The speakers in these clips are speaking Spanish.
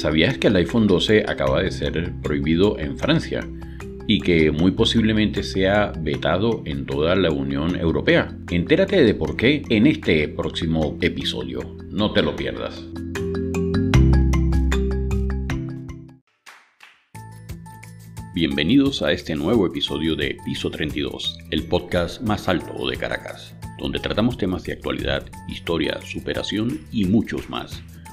¿Sabías que el iPhone 12 acaba de ser prohibido en Francia y que muy posiblemente sea vetado en toda la Unión Europea? Entérate de por qué en este próximo episodio. No te lo pierdas. Bienvenidos a este nuevo episodio de Piso 32, el podcast más alto de Caracas, donde tratamos temas de actualidad, historia, superación y muchos más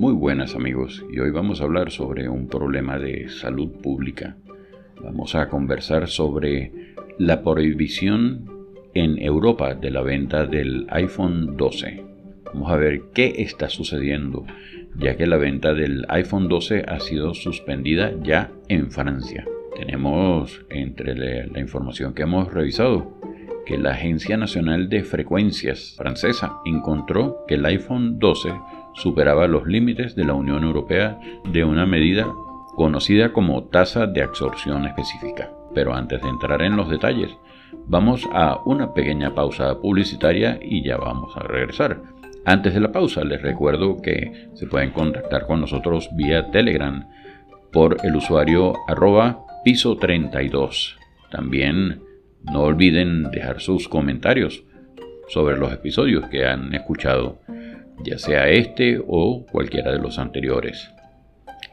Muy buenas amigos y hoy vamos a hablar sobre un problema de salud pública. Vamos a conversar sobre la prohibición en Europa de la venta del iPhone 12. Vamos a ver qué está sucediendo, ya que la venta del iPhone 12 ha sido suspendida ya en Francia. Tenemos entre la información que hemos revisado que la Agencia Nacional de Frecuencias francesa encontró que el iPhone 12 superaba los límites de la Unión Europea de una medida conocida como tasa de absorción específica. Pero antes de entrar en los detalles, vamos a una pequeña pausa publicitaria y ya vamos a regresar. Antes de la pausa les recuerdo que se pueden contactar con nosotros vía Telegram por el usuario arroba piso 32. También no olviden dejar sus comentarios sobre los episodios que han escuchado ya sea este o cualquiera de los anteriores.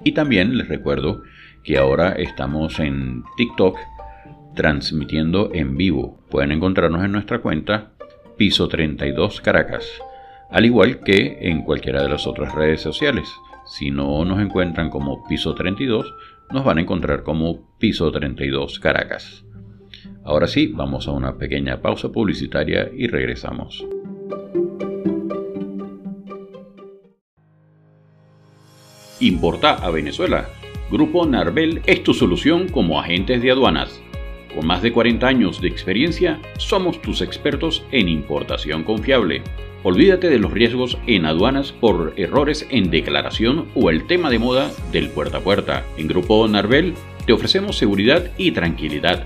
Y también les recuerdo que ahora estamos en TikTok transmitiendo en vivo. Pueden encontrarnos en nuestra cuenta Piso 32 Caracas, al igual que en cualquiera de las otras redes sociales. Si no nos encuentran como Piso 32, nos van a encontrar como Piso 32 Caracas. Ahora sí, vamos a una pequeña pausa publicitaria y regresamos. Importa a Venezuela. Grupo Narvel es tu solución como agentes de aduanas. Con más de 40 años de experiencia, somos tus expertos en importación confiable. Olvídate de los riesgos en aduanas por errores en declaración o el tema de moda del puerta a puerta. En Grupo Narvel te ofrecemos seguridad y tranquilidad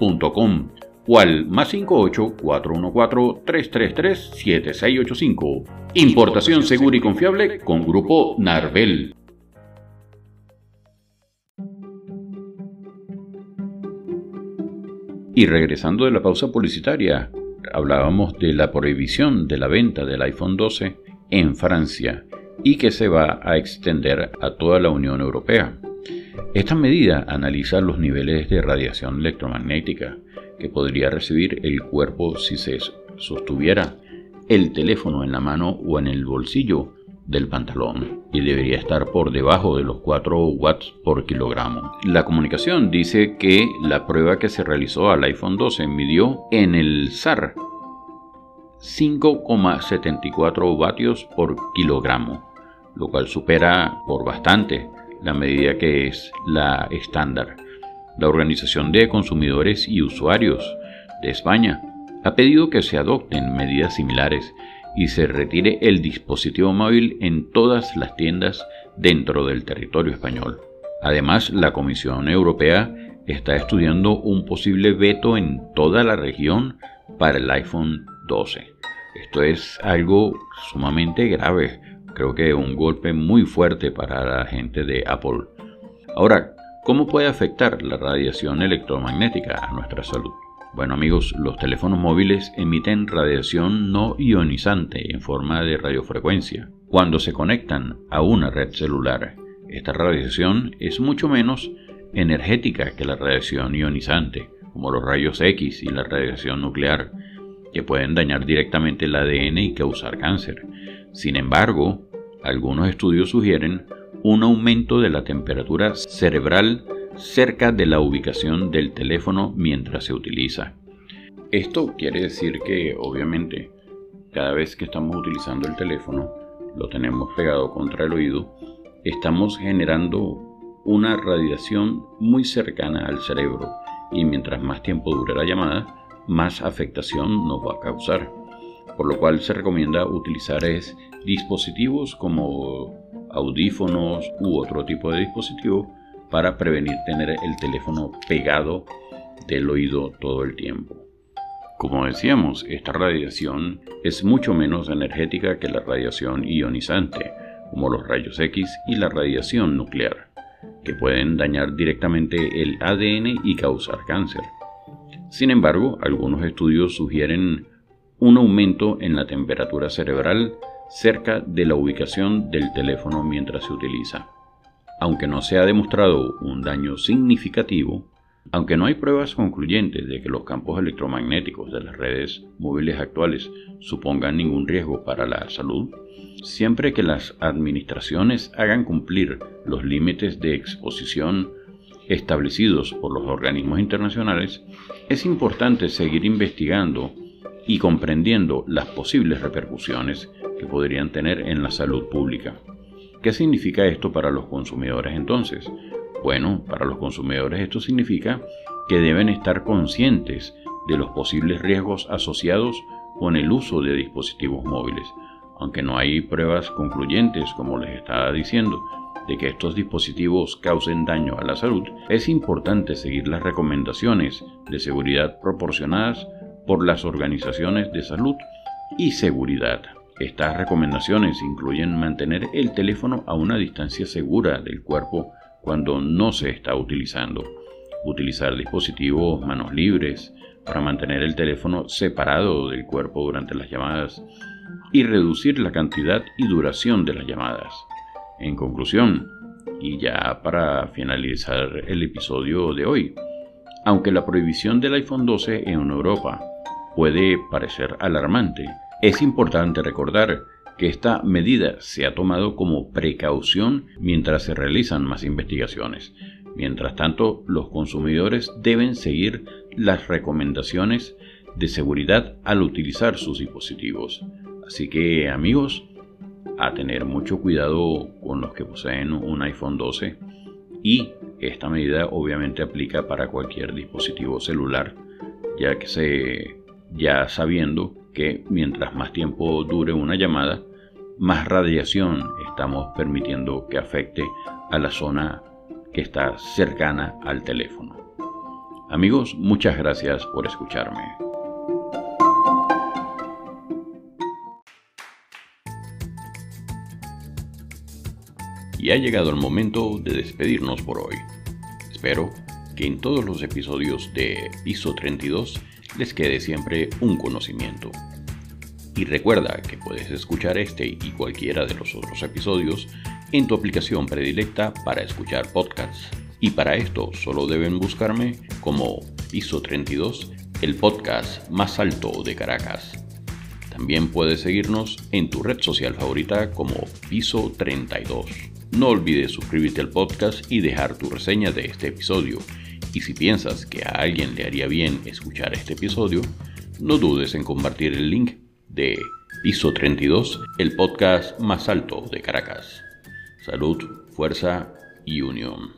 o al más 58 414 333 7685. Importación segura y confiable con Grupo Narvel. Y regresando de la pausa publicitaria, hablábamos de la prohibición de la venta del iPhone 12 en Francia y que se va a extender a toda la Unión Europea. Esta medida analiza los niveles de radiación electromagnética que podría recibir el cuerpo si se sostuviera el teléfono en la mano o en el bolsillo del pantalón y debería estar por debajo de los 4 watts por kilogramo. La comunicación dice que la prueba que se realizó al iPhone 12 midió en el SAR 5,74 vatios por kilogramo, lo cual supera por bastante la medida que es la estándar. La Organización de Consumidores y Usuarios de España ha pedido que se adopten medidas similares y se retire el dispositivo móvil en todas las tiendas dentro del territorio español. Además, la Comisión Europea está estudiando un posible veto en toda la región para el iPhone 12. Esto es algo sumamente grave creo que un golpe muy fuerte para la gente de Apple. Ahora, ¿cómo puede afectar la radiación electromagnética a nuestra salud? Bueno amigos, los teléfonos móviles emiten radiación no ionizante en forma de radiofrecuencia. Cuando se conectan a una red celular, esta radiación es mucho menos energética que la radiación ionizante, como los rayos X y la radiación nuclear, que pueden dañar directamente el ADN y causar cáncer. Sin embargo, algunos estudios sugieren un aumento de la temperatura cerebral cerca de la ubicación del teléfono mientras se utiliza. Esto quiere decir que, obviamente, cada vez que estamos utilizando el teléfono, lo tenemos pegado contra el oído, estamos generando una radiación muy cercana al cerebro y mientras más tiempo dure la llamada, más afectación nos va a causar. Por lo cual se recomienda utilizar es dispositivos como audífonos u otro tipo de dispositivo para prevenir tener el teléfono pegado del oído todo el tiempo. Como decíamos, esta radiación es mucho menos energética que la radiación ionizante, como los rayos X y la radiación nuclear, que pueden dañar directamente el ADN y causar cáncer. Sin embargo, algunos estudios sugieren un aumento en la temperatura cerebral cerca de la ubicación del teléfono mientras se utiliza. Aunque no se ha demostrado un daño significativo, aunque no hay pruebas concluyentes de que los campos electromagnéticos de las redes móviles actuales supongan ningún riesgo para la salud, siempre que las administraciones hagan cumplir los límites de exposición establecidos por los organismos internacionales, es importante seguir investigando y comprendiendo las posibles repercusiones que podrían tener en la salud pública. ¿Qué significa esto para los consumidores entonces? Bueno, para los consumidores esto significa que deben estar conscientes de los posibles riesgos asociados con el uso de dispositivos móviles, aunque no hay pruebas concluyentes, como les estaba diciendo, de que estos dispositivos causen daño a la salud, es importante seguir las recomendaciones de seguridad proporcionadas por las organizaciones de salud y seguridad. Estas recomendaciones incluyen mantener el teléfono a una distancia segura del cuerpo cuando no se está utilizando, utilizar dispositivos manos libres para mantener el teléfono separado del cuerpo durante las llamadas y reducir la cantidad y duración de las llamadas. En conclusión, y ya para finalizar el episodio de hoy, aunque la prohibición del iPhone 12 en Europa puede parecer alarmante, es importante recordar que esta medida se ha tomado como precaución mientras se realizan más investigaciones. Mientras tanto, los consumidores deben seguir las recomendaciones de seguridad al utilizar sus dispositivos. Así que amigos, a tener mucho cuidado con los que poseen un iPhone 12 y esta medida obviamente aplica para cualquier dispositivo celular, ya que se ya sabiendo que mientras más tiempo dure una llamada, más radiación estamos permitiendo que afecte a la zona que está cercana al teléfono. Amigos, muchas gracias por escucharme. Y ha llegado el momento de despedirnos por hoy. Espero que en todos los episodios de Piso 32 les quede siempre un conocimiento. Y recuerda que puedes escuchar este y cualquiera de los otros episodios en tu aplicación predilecta para escuchar podcasts. Y para esto solo deben buscarme como Piso 32, el podcast más alto de Caracas. También puedes seguirnos en tu red social favorita como Piso 32. No olvides suscribirte al podcast y dejar tu reseña de este episodio y si piensas que a alguien le haría bien escuchar este episodio, no dudes en compartir el link de Piso 32, el podcast más alto de Caracas. Salud, fuerza y unión.